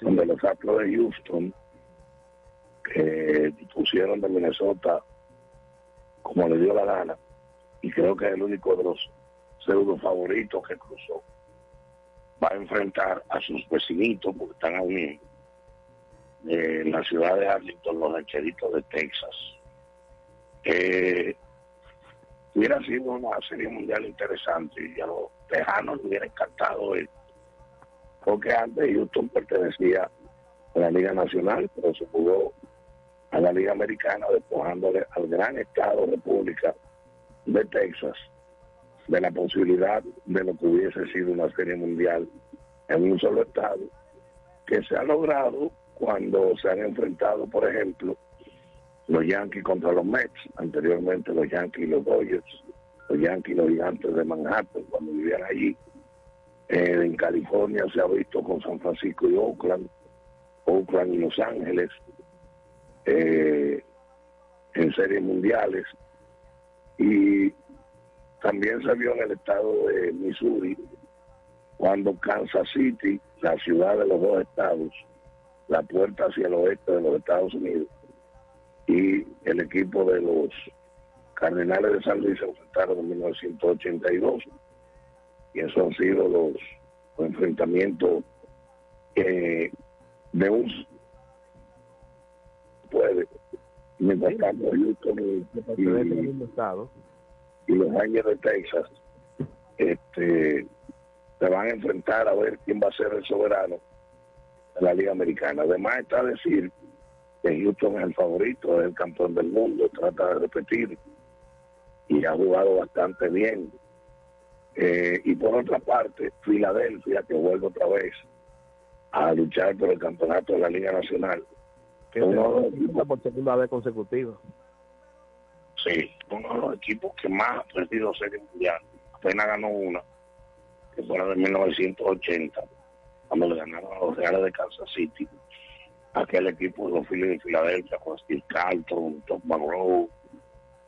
donde los Astros de Houston, eh, dispusieron de Minnesota como le dio la gana y creo que es el único de los pseudo favoritos que cruzó. Va a enfrentar a sus vecinitos porque están ahí en la ciudad de Arlington, los rancheritos de Texas. Eh, hubiera sido una serie mundial interesante y a los tejanos les hubiera encantado esto. Porque antes Houston pertenecía a la Liga Nacional, pero se jugó a la Liga Americana despojándole al gran Estado República de Texas de la posibilidad de lo que hubiese sido una serie mundial en un solo estado, que se ha logrado cuando se han enfrentado, por ejemplo, los Yankees contra los Mets, anteriormente los Yankees y los Dodgers, los Yankees y los Gigantes de Manhattan, cuando vivían allí. Eh, en California se ha visto con San Francisco y Oakland, Oakland y Los Ángeles, eh, en series mundiales. Y también se vio en el estado de Missouri, cuando Kansas City, la ciudad de los dos estados, la puerta hacia el oeste de los Estados Unidos, y el equipo de los Cardenales de San Luis se enfrentaron en 1982 y esos han sido los, enfrentamientos eh, de un puede mientras tanto Houston y, y, los años de Texas este se van a enfrentar a ver quién va a ser el soberano de la Liga Americana además está decir que Houston es el favorito, es el campeón del mundo, trata de repetir y ha jugado bastante bien. Eh, y por otra parte, Filadelfia, que vuelve otra vez a luchar por el campeonato de la Liga Nacional. Que uno por segunda vez consecutiva. Sí, uno de los equipos que más ha perdido serie mundial. Apenas ganó una, que fue la de 1980, cuando le ganaron a los Reales de Kansas City aquel equipo de los Phillies de Filadelfia con Steve Carlton, Tom Monroe,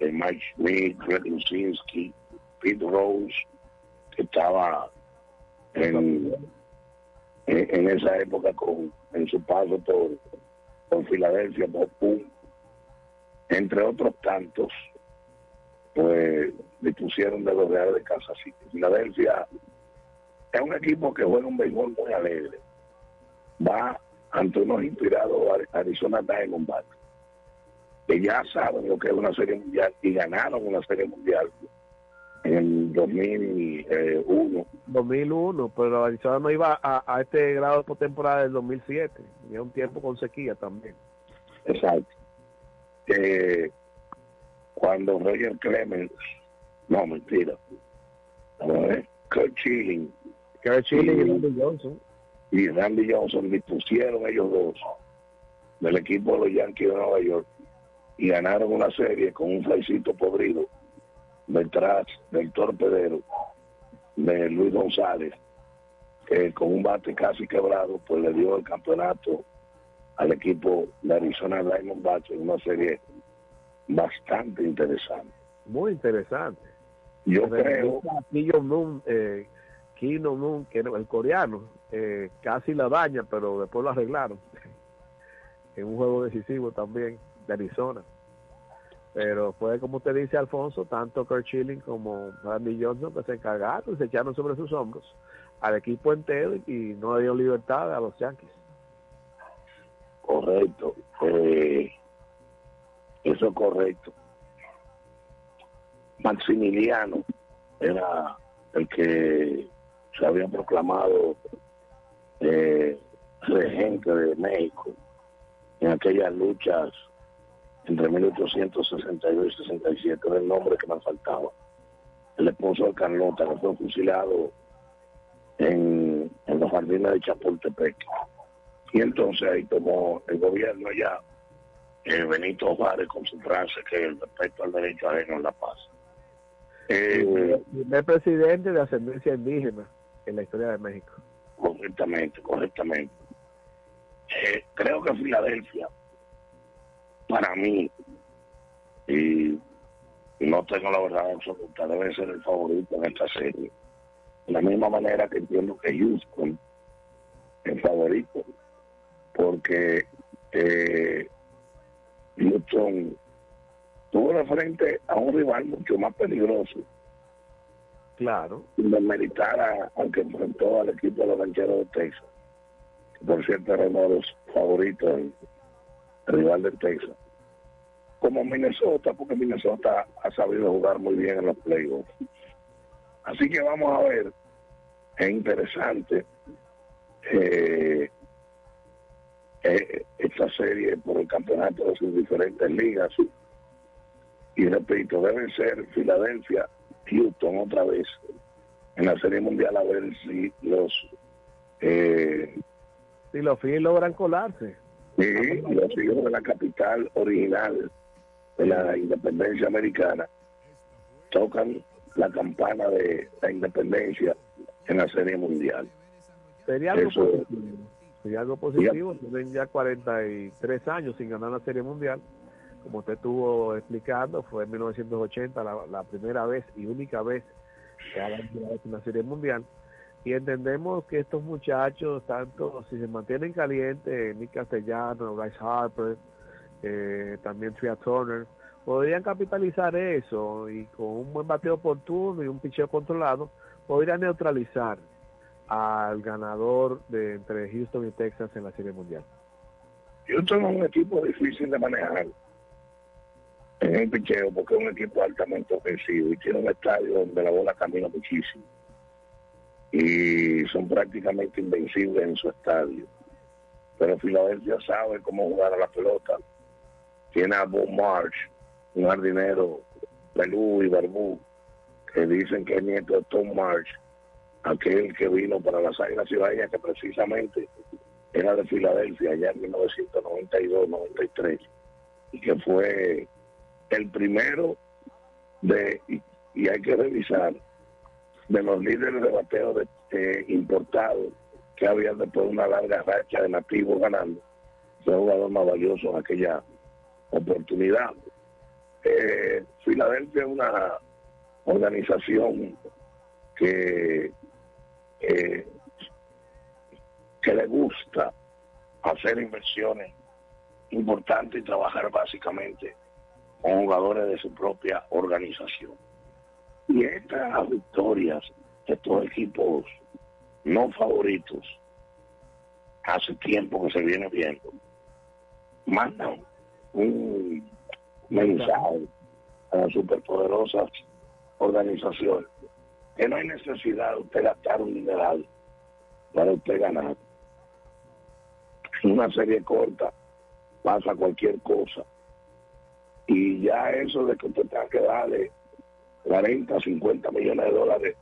eh, Mike Schmidt, Greg Lusinski, Pete Rose, que estaba en, en, esa época con en su paso por, por Filadelfia, por entre otros tantos, pues dispusieron de los Reales de Kansas City. Filadelfia es un equipo que juega un béisbol muy alegre. Va ante unos inspirados Arizona Diamondbacks, que ya saben lo que es una serie mundial y ganaron una serie mundial en 2001. 2001, pero Arizona no iba a, este grado por temporada del 2007, y un tiempo con sequía también. Exacto. Cuando Roger Clemens, no mentira, Kurt Chilling y Randy Johnson. y Randy Johnson dispusieron ellos dos del equipo de los Yankees de Nueva York y ganaron una serie con un flaicito podrido detrás del torpedero de Luis González, que con un bate casi quebrado, pues le dio el campeonato al equipo de Arizona Diamondbacks en una serie bastante interesante. Muy interesante. Yo creo... Eh, Kino Moon, que el coreano, eh, casi la daña, pero después lo arreglaron. [LAUGHS] en un juego decisivo también de Arizona. Pero fue como usted dice, Alfonso, tanto Kurt Schilling como Randy Johnson que se encargaron, se echaron sobre sus hombros al equipo entero y no dio libertad a los Yankees. Correcto. Eh, eso es correcto. Maximiliano era el que se había proclamado eh, regente de México en aquellas luchas entre 1862 y 67, era el nombre que me faltaba. El esposo de Carlota, que fue fusilado en, en los jardines de Chapultepec. Y entonces ahí tomó el gobierno ya eh, Benito Juárez con su frase que el respeto al derecho ajeno es la paz. Eh, el primer presidente de ascendencia indígena en la historia de México. Correctamente, correctamente. Eh, creo que Filadelfia, para mí, y no tengo la verdad absoluta, debe ser el favorito en esta serie. De la misma manera que entiendo que Houston es favorito, porque eh, Houston tuvo de frente a un rival mucho más peligroso. Claro. Sin demeritar, a- aunque enfrentó al equipo de los rancheros de Texas. que Por cierto, era uno de los favoritos, el rival de Texas. Como Minnesota, porque Minnesota ha sabido jugar muy bien en los playoffs. Así que vamos a ver. Es interesante eh, eh, esta serie por el campeonato de sus diferentes ligas. Y repito, deben ser Filadelfia, Houston otra vez en la serie mundial a ver si los eh, Si los Phillies logran colarse. Sí, los hijos de la capital original de la independencia americana tocan la campana de la independencia en la serie mundial. Sería algo Eso- positivo. Sería algo positivo. Tienen ya 43 años sin ganar la Serie Mundial. Como usted estuvo explicando, fue en 1980 la, la primera vez y única vez que ha ganado una Serie Mundial. Y entendemos que estos muchachos, tanto si se mantienen calientes, Nick Castellano, Bryce Harper, eh, también Tria Turner, podrían capitalizar eso y con un buen bateo oportuno y un picheo controlado, podrían neutralizar al ganador de entre Houston y Texas en la Serie Mundial. Houston es un equipo difícil de manejar en el picheo porque es un equipo altamente ofensivo y tiene un estadio donde la bola camina muchísimo. Y son prácticamente invencibles en su estadio. Pero Filadelfia sabe cómo jugar a la pelota. Tiene a Bob March, un jardinero pelú y barbú, que dicen que es nieto de Tom March, aquel que vino para las Águilas Ciudadanas, que precisamente era de Filadelfia allá en 1992-93 y que fue el primero de, y, hay que revisar, de los líderes de bateo de, eh, importados que había después de una larga racha de nativos ganando. Fue el jugador más valioso en aquella oportunidad. Eh, Filadelfia es una organización que eh, que le gusta hacer inversiones importantes y trabajar básicamente con jugadores de su propia organización. Y estas victorias de estos equipos no favoritos, hace tiempo que se viene viendo, mandan un mensaje a las superpoderosas organizaciones que no hay necesidad de usted gastar un dineral para usted ganar. En una serie corta pasa cualquier cosa. Y ya eso de que usted tenga que darle 40, 50 millones de dólares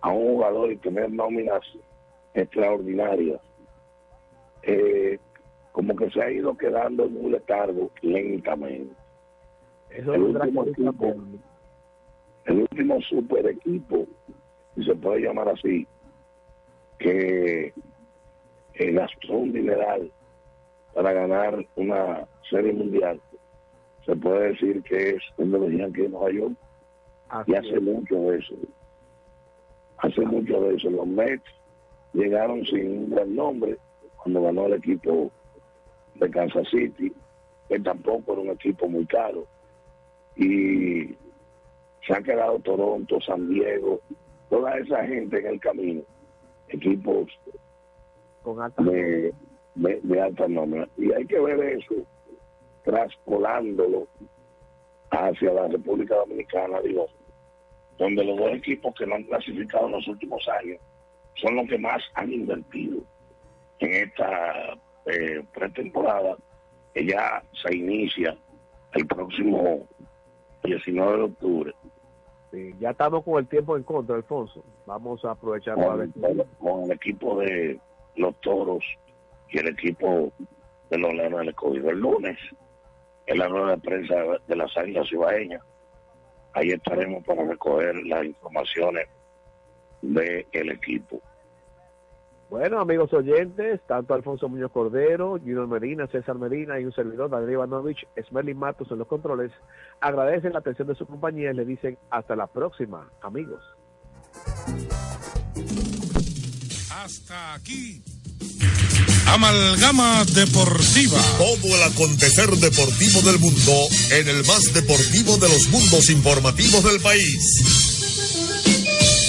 a un jugador y tener nóminas extraordinarias, eh, como que se ha ido quedando en un letargo lentamente. Eso el último equipo, el último super equipo, si se puede llamar así, que eh, gastó un dineral para ganar una serie mundial, se puede decir que es el de los Yankees de Nueva York. y hace mucho de eso. Hace mucho de eso. Los Mets llegaron sin un buen nombre cuando ganó el equipo de Kansas City, que tampoco era un equipo muy caro. Y se han quedado Toronto, San Diego, toda esa gente en el camino, equipos con alta de, de, de alta nómina. Y hay que ver eso traspolándolo hacia la República Dominicana, digo, donde los dos equipos que no han clasificado en los últimos años son los que más han invertido en esta eh, pretemporada, que ya se inicia el próximo 19 de octubre. Sí, ya estamos con el tiempo en contra, Alfonso. Vamos a aprovechar con, con el equipo de los toros y el equipo de los leones del escogido. El lunes, en la rueda de prensa de las águilas cibaeñas, ahí estaremos para recoger las informaciones del equipo. Bueno, amigos oyentes, tanto Alfonso Muñoz Cordero, Junior Medina, César Medina y un servidor, Daniel Ivanovich, Smerlin Matos en los controles, agradecen la atención de su compañía y le dicen hasta la próxima, amigos. Hasta aquí, Amalgama Deportiva. Todo el acontecer deportivo del mundo en el más deportivo de los mundos informativos del país.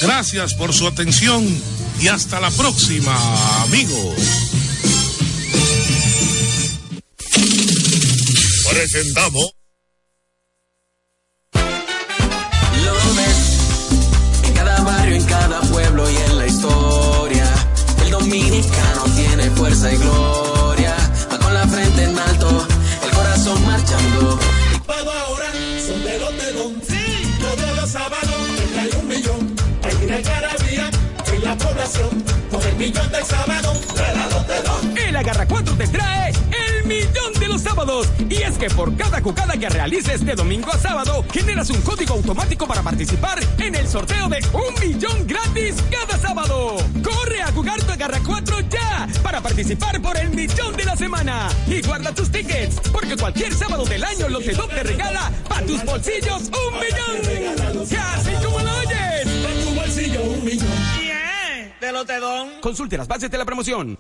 Gracias por su atención y hasta la próxima, amigos. Presentamos. Lo ves en cada barrio, en cada pueblo y en la historia. El dominicano tiene fuerza y gloria. Con el millón del sábado los de don. El Agarra 4 te trae el millón de los sábados. Y es que por cada jugada que realices de domingo a sábado, generas un código automático para participar en el sorteo de un millón gratis cada sábado. Corre a jugar tu Agarra 4 ya para participar por el millón de la semana. Y guarda tus tickets, porque cualquier sábado del año Lotedom te regala para tus bolsillos un millón. Así como lo oyes. En tu bolsillo un millón. Consulte las bases de la promoción.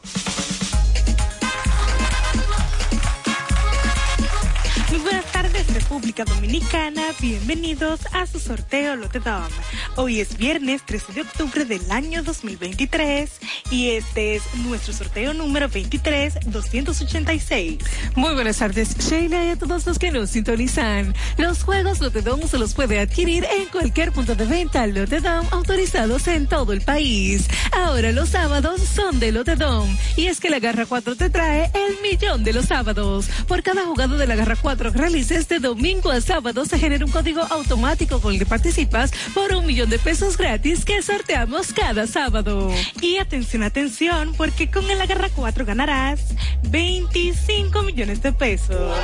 República Dominicana. Bienvenidos a su sorteo Lotedom. Hoy es viernes 13 de octubre del año 2023 y este es nuestro sorteo número 23-286. Muy buenas tardes, Sheila, y a todos los que nos sintonizan. Los juegos Lotedom se los puede adquirir en cualquier punto de venta Lotedom autorizados en todo el país. Ahora los sábados son de Lotedom y es que la Garra 4 te trae el millón de los sábados. Por cada jugado de la Garra 4 que realices de domingo a sábado se genera un código automático con el que participas por un millón de pesos gratis que sorteamos cada sábado. Y atención, atención, porque con el Agarra 4 ganarás 25 millones de pesos.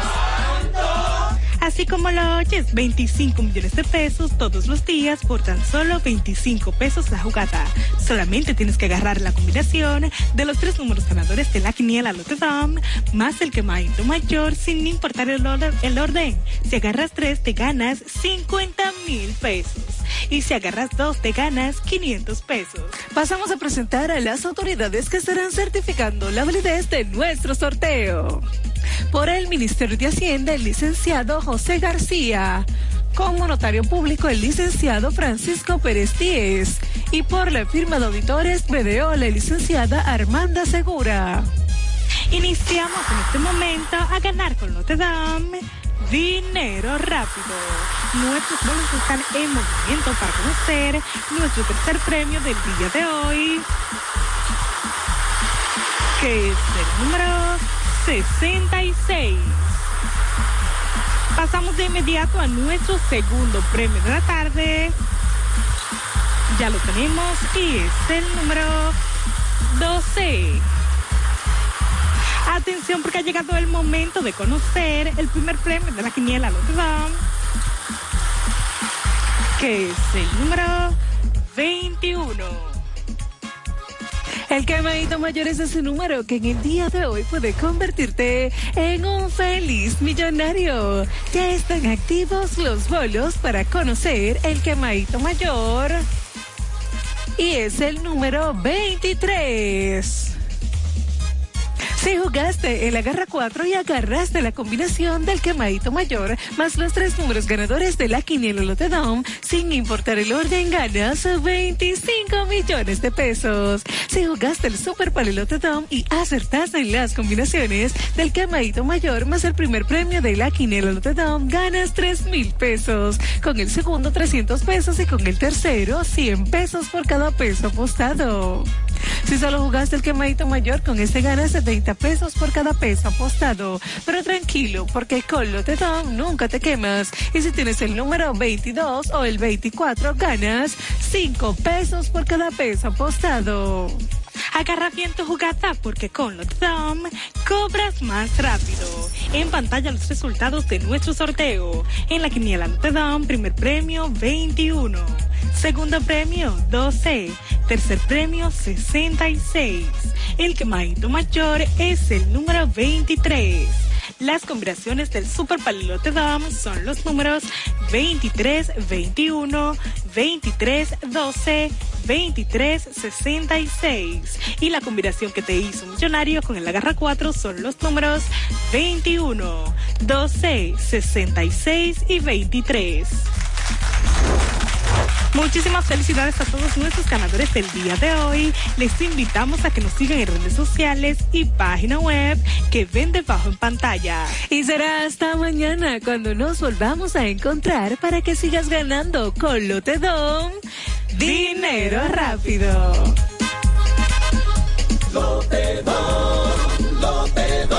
Así como lo oyes, 25 millones de pesos todos los días por tan solo 25 pesos la jugada. Solamente tienes que agarrar la combinación de los tres números ganadores de la quiniela Lotedom más el quemadito mayor sin importar el el orden. Si agarras tres te ganas 50 mil pesos. Y si agarras dos te ganas 500 pesos. Pasamos a presentar a las autoridades que estarán certificando la validez de nuestro sorteo. Por el Ministerio de Hacienda, el licenciado José García. Como notario público, el licenciado Francisco Pérez Díez. Y por la firma de auditores BDO, la licenciada Armanda Segura. Iniciamos en este momento a ganar con Lotedom dinero rápido. Nuestros bonos están en movimiento para conocer nuestro tercer premio del día de hoy, que es el número 66. Pasamos de inmediato a nuestro segundo premio de la tarde. Ya lo tenemos y es el número 12. Atención porque ha llegado el momento de conocer el primer premio de la quiniela Lotedom, que es el número 21. El quemadito mayor es ese número que en el día de hoy puede convertirte en un feliz millonario. Ya están activos los bolos para conocer el quemadito mayor. Y es el número 23. Si jugaste en la garra 4 y agarraste la combinación del quemadito mayor más los tres números ganadores de la quiniela Lotedom, sin importar el orden, ganas 25 millones de pesos. Si jugaste el Super Palelotedom y acertaste en las combinaciones del quemadito mayor más el primer premio de la quiniela Lotedom, ganas 3 mil pesos. Con el segundo 300 pesos y con el tercero 100 pesos por cada peso apostado. Si solo jugaste el quemadito mayor, con este ganas 70 pesos por cada peso apostado. Pero tranquilo, porque con Lotedom nunca te quemas. Y si tienes el número 22 o el 24, ganas 5 pesos por cada peso apostado. Agarra bien tu jugada porque con Lotedom cobras más rápido. En pantalla los resultados de nuestro sorteo. En la quiniela Lotedom, primer premio 21. Segundo premio 12. Tercer premio 66. El quemadito mayor es el número 23. Las combinaciones del Super Palilote Dom son los números 23, 21, 23, 12, 23, 66. Y la combinación que te hizo millonario con el agarra 4 son los números 21, 12, 66 y 23. Muchísimas felicidades a todos nuestros ganadores del día de hoy. Les invitamos a que nos sigan en redes sociales y página web que ven debajo en pantalla. Y será hasta mañana cuando nos volvamos a encontrar para que sigas ganando con Lotedom dinero rápido. Lotedom, Lotedom.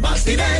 Más dinero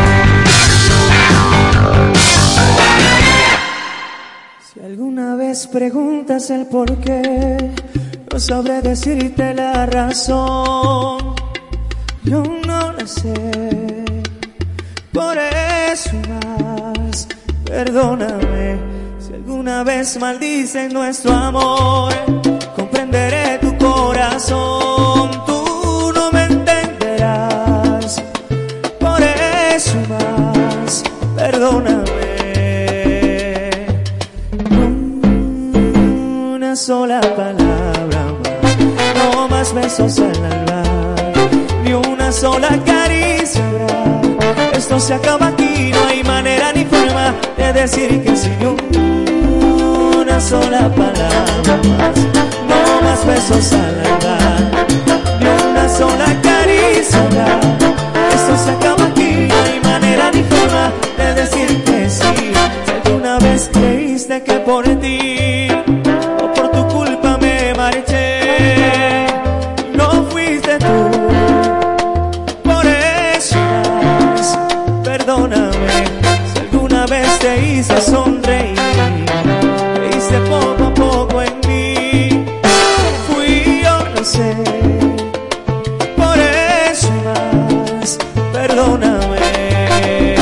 Alguna vez preguntas el por qué, no sabré decirte la razón. Yo no la sé. Por eso más, perdóname. Si alguna vez maldicen nuestro amor, comprenderé tu corazón. Tú no me entenderás. Por eso más, perdóname. Sola palabra más, no más besos al alba, ni una sola caricia. Esto se acaba aquí, no hay manera ni forma de decir que sí. Ni una sola palabra más, no más besos al alba, ni una sola caricia. Esto se acaba aquí, no hay manera ni forma de decir que sí. Si alguna vez creíste que por ti hice sonreír, te hice poco a poco en mí. Fui yo, no sé. Por eso más, perdóname.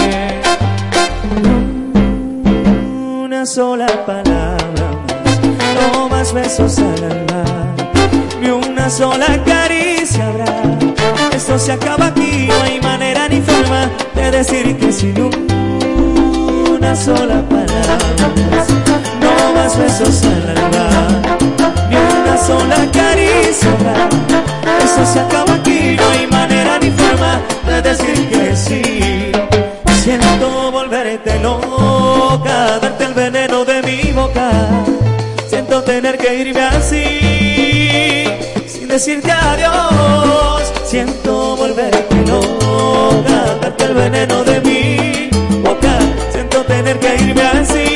Una sola palabra más, no más besos al alma, ni una sola caricia habrá. Esto se acaba aquí, no hay manera ni forma de decir que si no una sola palabra no más besos al alma, ni una sola caricia. Esto se acaba aquí, no hay manera ni forma de decir que sí. Siento volverte loca, darte el veneno de mi boca. Siento tener que irme así, sin decirte adiós. Siento volverte loca, darte el veneno de mi boca. Tener que irme así,